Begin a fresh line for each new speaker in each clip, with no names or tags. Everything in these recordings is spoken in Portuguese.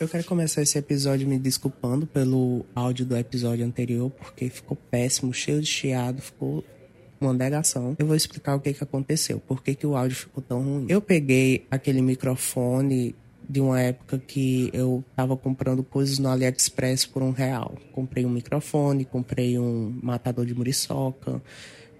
Eu quero começar esse episódio me desculpando pelo áudio do episódio anterior, porque ficou péssimo, cheio de chiado, ficou uma negação. Eu vou explicar o que, que aconteceu, por que, que o áudio ficou tão ruim. Eu peguei aquele microfone de uma época que eu tava comprando coisas no AliExpress por um real. Comprei um microfone, comprei um matador de muriçoca,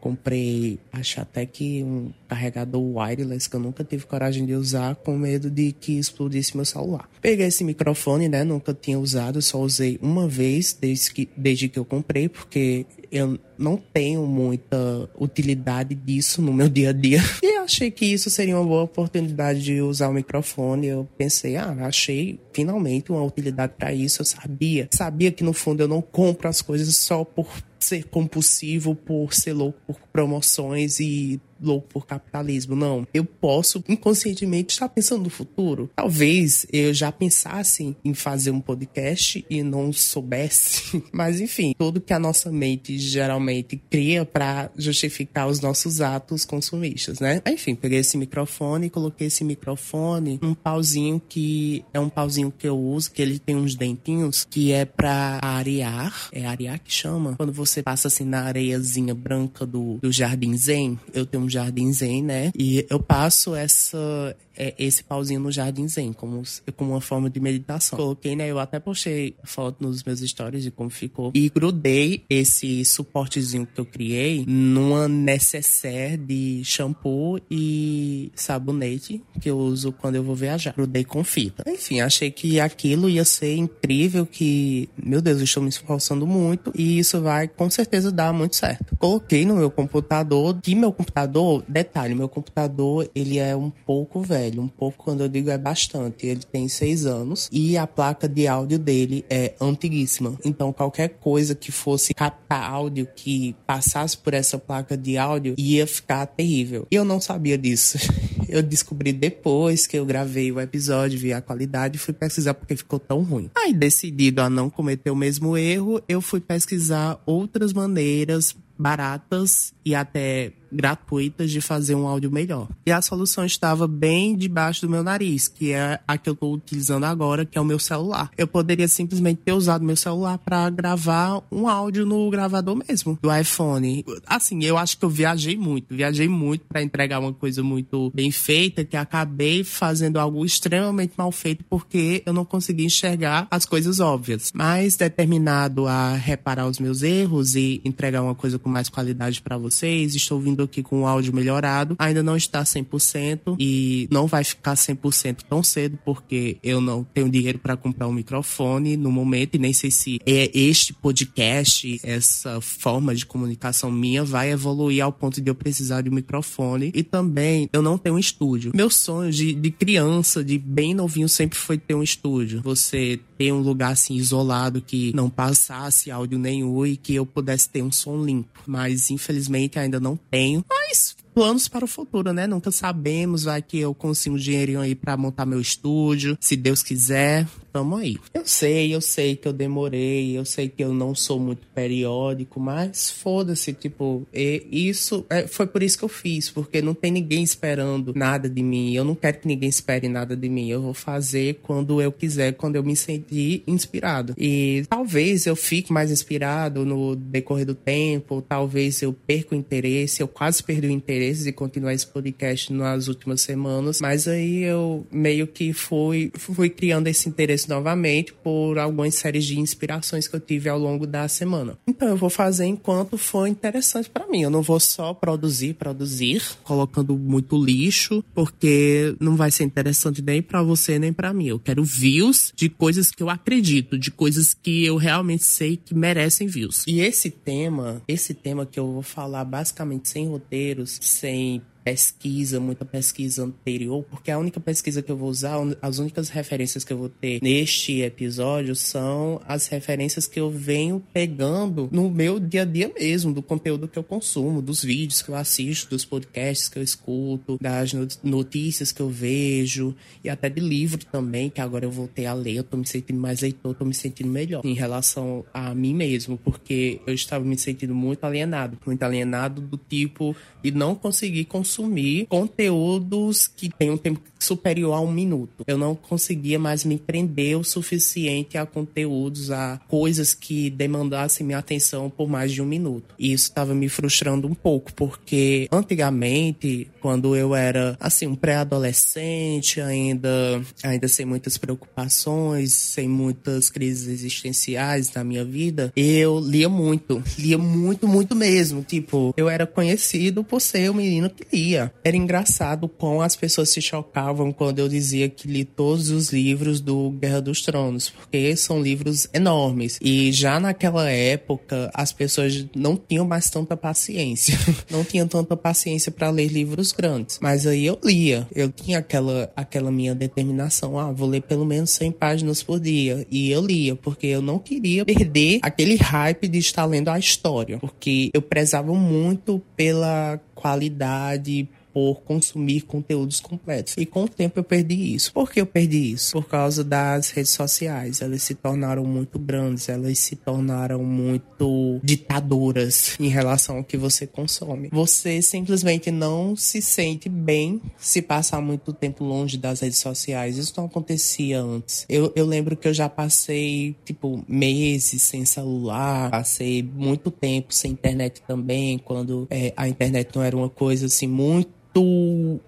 comprei, acho até que um carregador wireless que eu nunca tive coragem de usar, com medo de que explodisse meu celular. Peguei esse microfone, né? Nunca tinha usado, só usei uma vez desde que, desde que eu comprei, porque eu não tenho muita utilidade disso no meu dia a dia. E eu achei que isso seria uma boa oportunidade de usar o microfone. Eu pensei, ah, achei finalmente uma utilidade para isso. Eu sabia, sabia que no fundo eu não compro as coisas só por ser compulsivo, por ser louco por promoções e louco por capitalismo. Não. Eu posso inconscientemente estar pensando no futuro. Talvez eu já pensasse em fazer um podcast e não soubesse. Mas enfim, tudo que a nossa mente geralmente cria para justificar os nossos atos consumistas, né? Enfim, peguei esse microfone e coloquei esse microfone um pauzinho que é um pauzinho que eu uso, que ele tem uns dentinhos que é para arear. É arear que chama? Quando você passa assim na areiazinha branca do, do jardim zen, eu tenho um jardim zen, né? E eu passo essa é, esse pauzinho no Jardim Zen, como, como uma forma de meditação. Coloquei, né? Eu até postei foto nos meus stories de como ficou. E grudei esse suportezinho que eu criei numa necessaire de shampoo e sabonete que eu uso quando eu vou viajar. Grudei com fita. Enfim, achei que aquilo ia ser incrível, que, meu Deus, eu estou me esforçando muito e isso vai com certeza dar muito certo. Coloquei no meu computador, que meu computador, detalhe, meu computador, ele é um pouco velho velho, um pouco quando eu digo é bastante. Ele tem seis anos e a placa de áudio dele é antiguíssima. Então qualquer coisa que fosse captar áudio que passasse por essa placa de áudio ia ficar terrível. E eu não sabia disso. Eu descobri depois que eu gravei o episódio, vi a qualidade e fui pesquisar porque ficou tão ruim. Aí, decidido a não cometer o mesmo erro, eu fui pesquisar outras maneiras baratas e até gratuitas de fazer um áudio melhor. E a solução estava bem debaixo do meu nariz, que é a que eu estou utilizando agora, que é o meu celular. Eu poderia simplesmente ter usado meu celular para gravar um áudio no gravador mesmo do iPhone. Assim, eu acho que eu viajei muito, viajei muito para entregar uma coisa muito bem feita, que acabei fazendo algo extremamente mal feito porque eu não consegui enxergar as coisas óbvias. Mas determinado a reparar os meus erros e entregar uma coisa com mais qualidade para vocês. Estou vindo aqui com o áudio melhorado. Ainda não está 100% e não vai ficar 100% tão cedo porque eu não tenho dinheiro para comprar um microfone no momento e nem sei se é este podcast, essa forma de comunicação minha vai evoluir ao ponto de eu precisar de um microfone. E também eu não tenho um estúdio. Meu sonho de, de criança, de bem novinho, sempre foi ter um estúdio. Você ter um lugar assim isolado que não passasse áudio nenhum e que eu pudesse ter um som limpo mas infelizmente ainda não tenho. Mas planos para o futuro, né? Nunca sabemos, vai que eu consigo um dinheirinho aí para montar meu estúdio, se Deus quiser tamo aí. Eu sei, eu sei que eu demorei, eu sei que eu não sou muito periódico, mas foda-se, tipo, isso é, foi por isso que eu fiz, porque não tem ninguém esperando nada de mim. Eu não quero que ninguém espere nada de mim. Eu vou fazer quando eu quiser, quando eu me sentir inspirado. E talvez eu fique mais inspirado no decorrer do tempo, talvez eu perca o interesse, eu quase perdi o interesse de continuar esse podcast nas últimas semanas, mas aí eu meio que fui, fui criando esse interesse novamente por algumas séries de inspirações que eu tive ao longo da semana. Então eu vou fazer enquanto for interessante para mim. Eu não vou só produzir, produzir, colocando muito lixo, porque não vai ser interessante nem para você nem para mim. Eu quero views de coisas que eu acredito, de coisas que eu realmente sei que merecem views. E esse tema, esse tema que eu vou falar basicamente sem roteiros, sem pesquisa, muita pesquisa anterior, porque a única pesquisa que eu vou usar, as únicas referências que eu vou ter neste episódio são as referências que eu venho pegando no meu dia a dia mesmo, do conteúdo que eu consumo, dos vídeos que eu assisto, dos podcasts que eu escuto, das notícias que eu vejo e até de livro também, que agora eu voltei a ler, eu tô me sentindo mais leitor, tô me sentindo melhor em relação a mim mesmo, porque eu estava me sentindo muito alienado, muito alienado do tipo de não conseguir consumir consumir conteúdos que tem um tempo superior a um minuto. Eu não conseguia mais me prender o suficiente a conteúdos, a coisas que demandassem minha atenção por mais de um minuto. E isso estava me frustrando um pouco, porque antigamente, quando eu era assim um pré-adolescente, ainda ainda sem muitas preocupações, sem muitas crises existenciais na minha vida, eu lia muito, lia muito, muito mesmo. Tipo, eu era conhecido por ser o menino que lia. Era engraçado como as pessoas se chocavam quando eu dizia que li todos os livros do Guerra dos Tronos, porque são livros enormes. E já naquela época, as pessoas não tinham mais tanta paciência. não tinham tanta paciência para ler livros grandes. Mas aí eu lia. Eu tinha aquela, aquela minha determinação. Ah, vou ler pelo menos 100 páginas por dia. E eu lia, porque eu não queria perder aquele hype de estar lendo a história. Porque eu prezava muito pela qualidade, por consumir conteúdos completos. E com o tempo eu perdi isso. Por que eu perdi isso? Por causa das redes sociais. Elas se tornaram muito grandes, elas se tornaram muito ditadoras em relação ao que você consome. Você simplesmente não se sente bem se passar muito tempo longe das redes sociais. Isso não acontecia antes. Eu, eu lembro que eu já passei, tipo, meses sem celular, passei muito tempo sem internet também, quando é, a internet não era uma coisa assim muito muito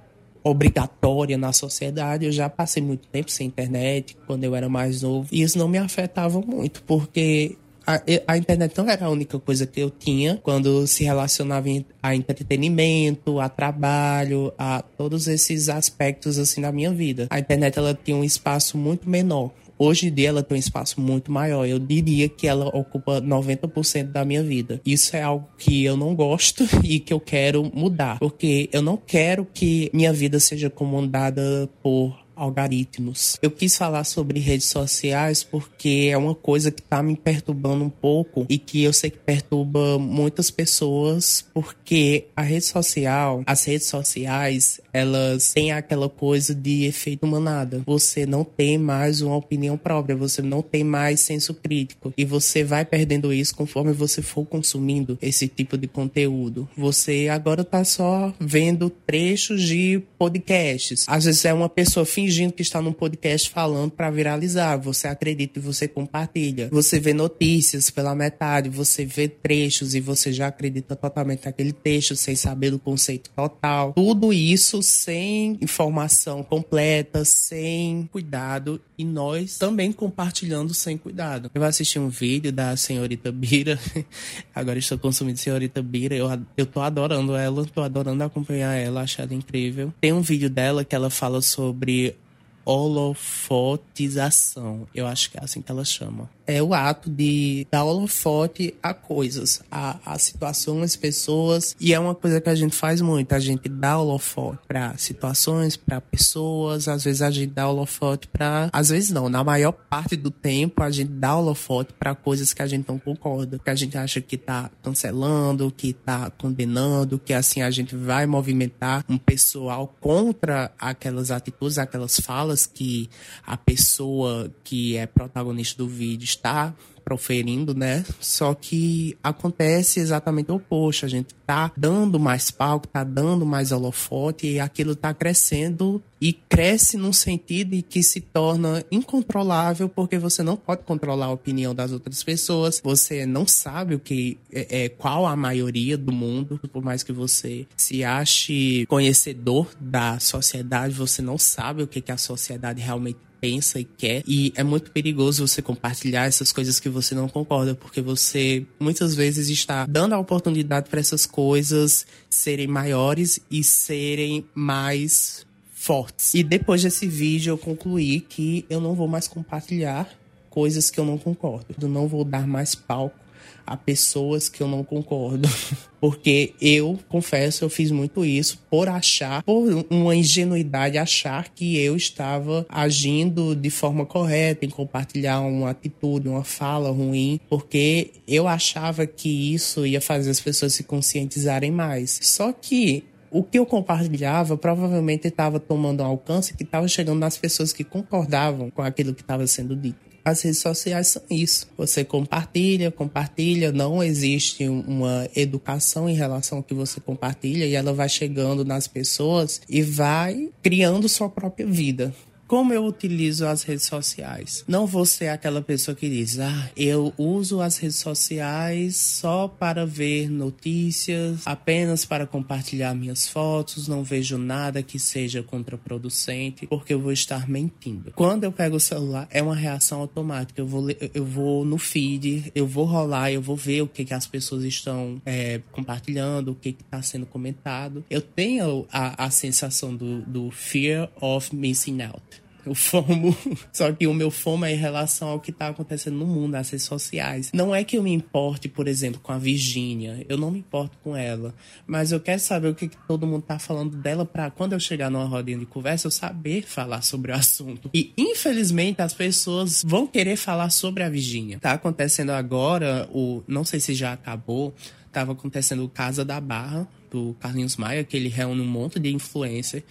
obrigatória na sociedade. Eu já passei muito tempo sem internet quando eu era mais novo e isso não me afetava muito porque a, a, internet não era a única coisa que eu tinha quando se relacionava a entretenimento, a trabalho, a todos esses aspectos assim na minha vida. A internet ela tinha um espaço muito menor. Hoje em dia ela tem um espaço muito maior. Eu diria que ela ocupa 90% da minha vida. Isso é algo que eu não gosto e que eu quero mudar, porque eu não quero que minha vida seja comandada por algoritmos. Eu quis falar sobre redes sociais porque é uma coisa que está me perturbando um pouco e que eu sei que perturba muitas pessoas porque a rede social, as redes sociais, elas têm aquela coisa de efeito manada. Você não tem mais uma opinião própria, você não tem mais senso crítico e você vai perdendo isso conforme você for consumindo esse tipo de conteúdo. Você agora tá só vendo trechos de podcasts. Às vezes é uma pessoa fingindo fingindo que está num podcast falando para viralizar. Você acredita e você compartilha. Você vê notícias pela metade, você vê trechos e você já acredita totalmente naquele texto sem saber do conceito total. Tudo isso sem informação completa, sem cuidado e nós também compartilhando sem cuidado. Eu assisti um vídeo da senhorita Bira, agora estou consumindo senhorita Bira, eu, eu tô adorando ela, tô adorando acompanhar ela, ela incrível. Tem um vídeo dela que ela fala sobre holofotização. Eu acho que é assim que ela chama é o ato de dar holofote a coisas, a, a situações, pessoas. E é uma coisa que a gente faz muito. A gente dá holofote para situações, para pessoas. Às vezes a gente dá holofote para. Às vezes não, na maior parte do tempo a gente dá holofote para coisas que a gente não concorda, que a gente acha que tá cancelando, que tá condenando, que assim a gente vai movimentar um pessoal contra aquelas atitudes, aquelas falas que a pessoa que é protagonista do vídeo está proferindo, né? Só que acontece exatamente o oposto. A gente tá dando mais palco, tá dando mais holofote e aquilo tá crescendo e cresce num sentido em que se torna incontrolável porque você não pode controlar a opinião das outras pessoas. Você não sabe o que é, é qual a maioria do mundo, por mais que você se ache conhecedor da sociedade, você não sabe o que, que a sociedade realmente pensa e quer. E é muito perigoso você compartilhar essas coisas que você não concorda, porque você muitas vezes está dando a oportunidade para essas coisas serem maiores e serem mais fortes. E depois desse vídeo eu concluí que eu não vou mais compartilhar coisas que eu não concordo. Eu não vou dar mais palco a pessoas que eu não concordo. Porque eu, confesso, eu fiz muito isso por achar, por uma ingenuidade, achar que eu estava agindo de forma correta em compartilhar uma atitude, uma fala ruim, porque eu achava que isso ia fazer as pessoas se conscientizarem mais. Só que o que eu compartilhava provavelmente estava tomando um alcance que estava chegando nas pessoas que concordavam com aquilo que estava sendo dito. As redes sociais são isso. Você compartilha, compartilha, não existe uma educação em relação ao que você compartilha e ela vai chegando nas pessoas e vai criando sua própria vida. Como eu utilizo as redes sociais? Não vou ser aquela pessoa que diz, ah, eu uso as redes sociais só para ver notícias, apenas para compartilhar minhas fotos, não vejo nada que seja contraproducente, porque eu vou estar mentindo. Quando eu pego o celular, é uma reação automática. Eu vou, eu vou no feed, eu vou rolar, eu vou ver o que, que as pessoas estão é, compartilhando, o que está sendo comentado. Eu tenho a, a sensação do, do fear of missing out o FOMO. Só que o meu FOMO é em relação ao que está acontecendo no mundo, nas redes sociais. Não é que eu me importe, por exemplo, com a Virgínia. Eu não me importo com ela. Mas eu quero saber o que, que todo mundo está falando dela para quando eu chegar numa rodinha de conversa, eu saber falar sobre o assunto. E, infelizmente, as pessoas vão querer falar sobre a Virgínia. Tá acontecendo agora, o não sei se já acabou, tava acontecendo o Casa da Barra, do Carlinhos Maia, que ele reúne um monte de influencer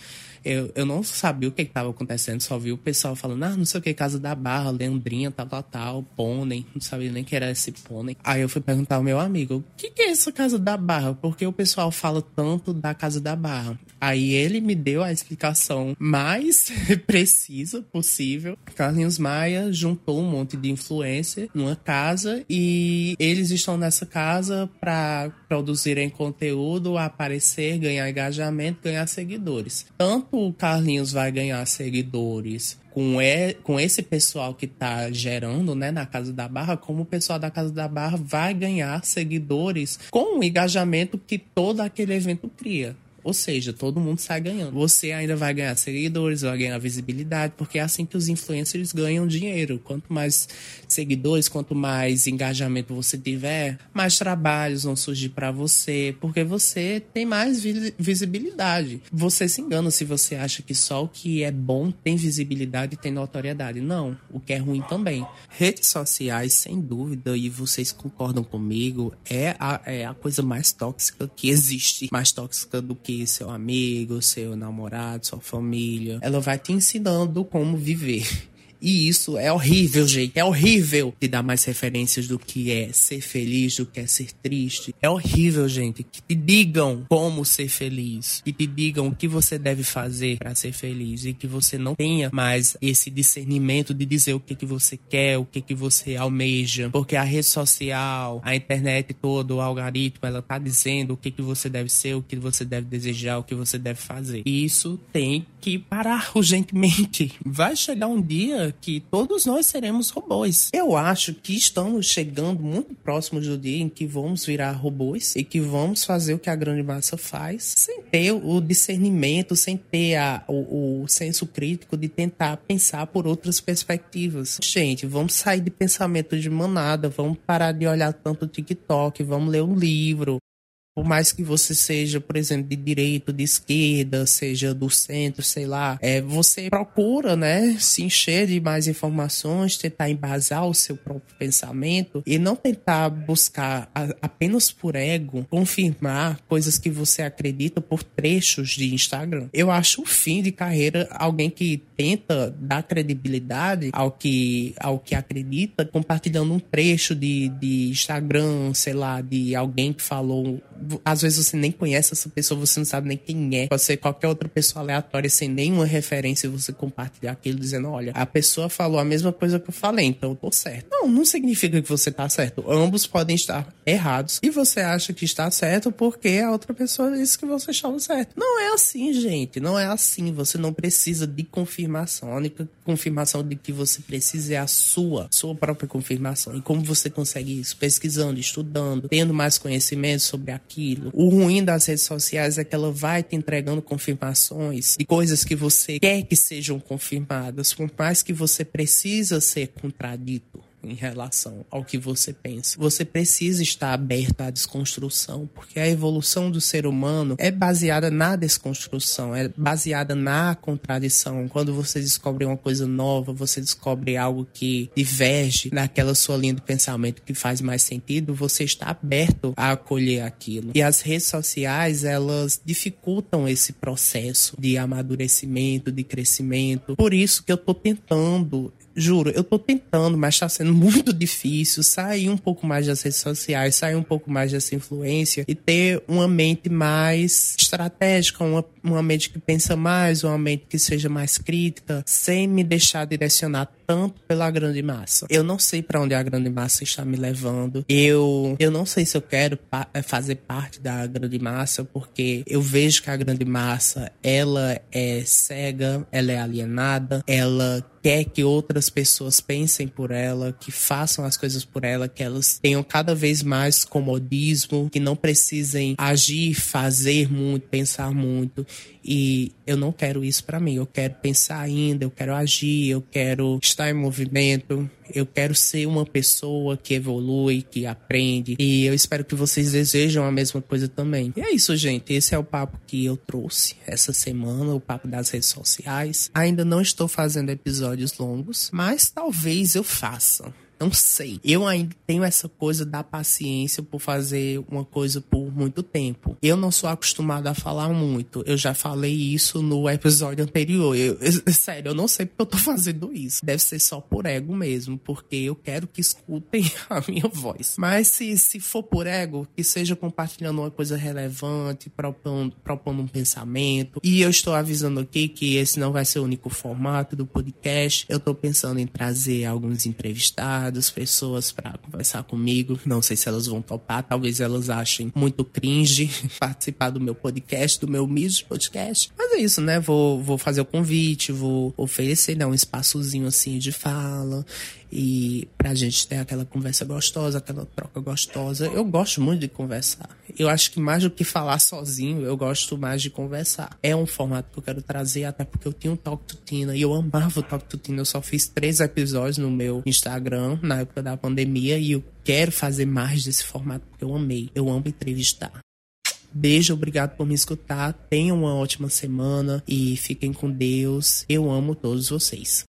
eu, eu não sabia o que estava acontecendo, só vi o pessoal falando, ah, não sei o que, Casa da Barra, Leandrinha, tal, tal, tal, pônei, não sabia nem que era esse pônei. Aí eu fui perguntar ao meu amigo, o que, que é essa Casa da Barra? Porque o pessoal fala tanto da Casa da Barra. Aí ele me deu a explicação mais precisa possível. Carlinhos Maia juntou um monte de influencer numa casa e eles estão nessa casa para produzirem conteúdo, aparecer, ganhar engajamento, ganhar seguidores. Tanto o Carlinhos vai ganhar seguidores com, e, com esse pessoal que está gerando né, na Casa da Barra, como o pessoal da Casa da Barra vai ganhar seguidores com o engajamento que todo aquele evento cria. Ou seja, todo mundo sai ganhando. Você ainda vai ganhar seguidores, vai ganhar visibilidade, porque é assim que os influencers ganham dinheiro. Quanto mais seguidores, quanto mais engajamento você tiver, mais trabalhos vão surgir para você, porque você tem mais visibilidade. Você se engana se você acha que só o que é bom tem visibilidade e tem notoriedade. Não, o que é ruim também. Redes sociais, sem dúvida, e vocês concordam comigo, é a, é a coisa mais tóxica que existe. Mais tóxica do que que seu amigo, seu namorado, sua família, ela vai te ensinando como viver. E isso é horrível, gente. É horrível te dar mais referências do que é ser feliz, do que é ser triste. É horrível, gente. Que te digam como ser feliz. Que te digam o que você deve fazer para ser feliz. E que você não tenha mais esse discernimento de dizer o que, que você quer, o que, que você almeja. Porque a rede social, a internet toda, o algoritmo, ela tá dizendo o que, que você deve ser, o que você deve desejar, o que você deve fazer. E isso tem que parar urgentemente. Vai chegar um dia que todos nós seremos robôs. Eu acho que estamos chegando muito próximos do dia em que vamos virar robôs e que vamos fazer o que a grande massa faz, sem ter o discernimento, sem ter a, o, o senso crítico de tentar pensar por outras perspectivas. Gente, vamos sair de pensamento de manada, vamos parar de olhar tanto o TikTok, vamos ler um livro, por mais que você seja, por exemplo, de direita, de esquerda, seja do centro, sei lá, é, você procura, né, se encher de mais informações, tentar embasar o seu próprio pensamento e não tentar buscar a, apenas por ego confirmar coisas que você acredita por trechos de Instagram. Eu acho o fim de carreira alguém que tenta dar credibilidade ao que, ao que acredita, compartilhando um trecho de, de Instagram, sei lá, de alguém que falou às vezes você nem conhece essa pessoa, você não sabe nem quem é. Pode ser qualquer outra pessoa aleatória sem nenhuma referência e você compartilhar aquilo dizendo: olha, a pessoa falou a mesma coisa que eu falei, então eu tô certo. Não, não significa que você tá certo. Ambos podem estar errados. E você acha que está certo porque a outra pessoa disse que você estava certo. Não é assim, gente. Não é assim. Você não precisa de confirmação. A única confirmação de que você precisa é a sua, sua própria confirmação. E como você consegue isso? Pesquisando, estudando, tendo mais conhecimento sobre aquilo aquilo. O ruim das redes sociais é que ela vai te entregando confirmações de coisas que você quer que sejam confirmadas, por mais que você precisa ser contradito em relação ao que você pensa. Você precisa estar aberto à desconstrução, porque a evolução do ser humano é baseada na desconstrução, é baseada na contradição. Quando você descobre uma coisa nova, você descobre algo que diverge naquela sua linha de pensamento que faz mais sentido, você está aberto a acolher aquilo. E as redes sociais, elas dificultam esse processo de amadurecimento, de crescimento. Por isso que eu estou tentando juro, eu tô tentando, mas tá sendo muito difícil sair um pouco mais das redes sociais, sair um pouco mais dessa influência e ter uma mente mais estratégica, uma, uma mente que pensa mais, uma mente que seja mais crítica, sem me deixar direcionar tanto pela grande massa. Eu não sei para onde a grande massa está me levando. Eu, eu não sei se eu quero pa eh, fazer parte da grande massa, porque eu vejo que a grande massa, ela é cega, ela é alienada, ela quer que outras pessoas pensem por ela, que façam as coisas por ela, que elas tenham cada vez mais comodismo, que não precisem agir, fazer muito, pensar muito. E eu não quero isso para mim. Eu quero pensar ainda, eu quero agir, eu quero estar em movimento, eu quero ser uma pessoa que evolui, que aprende. E eu espero que vocês desejam a mesma coisa também. E é isso, gente. Esse é o papo que eu trouxe essa semana, o papo das redes sociais. Ainda não estou fazendo episódios longos, mas talvez eu faça. Não sei. Eu ainda tenho essa coisa da paciência por fazer uma coisa por muito tempo. Eu não sou acostumado a falar muito. Eu já falei isso no episódio anterior. Eu, eu, sério, eu não sei porque eu tô fazendo isso. Deve ser só por ego mesmo, porque eu quero que escutem a minha voz. Mas se, se for por ego, que seja compartilhando uma coisa relevante, propondo, propondo um pensamento. E eu estou avisando aqui que esse não vai ser o único formato do podcast. Eu tô pensando em trazer alguns entrevistados convidados, pessoas para conversar comigo. Não sei se elas vão topar, talvez elas achem muito cringe participar do meu podcast, do meu Miss Podcast. Mas é isso, né? Vou, vou fazer o convite, vou oferecer né, um espaçozinho assim de fala e pra gente ter aquela conversa gostosa, aquela troca gostosa. Eu gosto muito de conversar. Eu acho que mais do que falar sozinho, eu gosto mais de conversar. É um formato que eu quero trazer, até porque eu tinha um Talk Tutina e eu amava o Talk Tutina. Eu só fiz três episódios no meu Instagram na época da pandemia e eu quero fazer mais desse formato porque eu amei. Eu amo entrevistar. Beijo, obrigado por me escutar. Tenham uma ótima semana e fiquem com Deus. Eu amo todos vocês.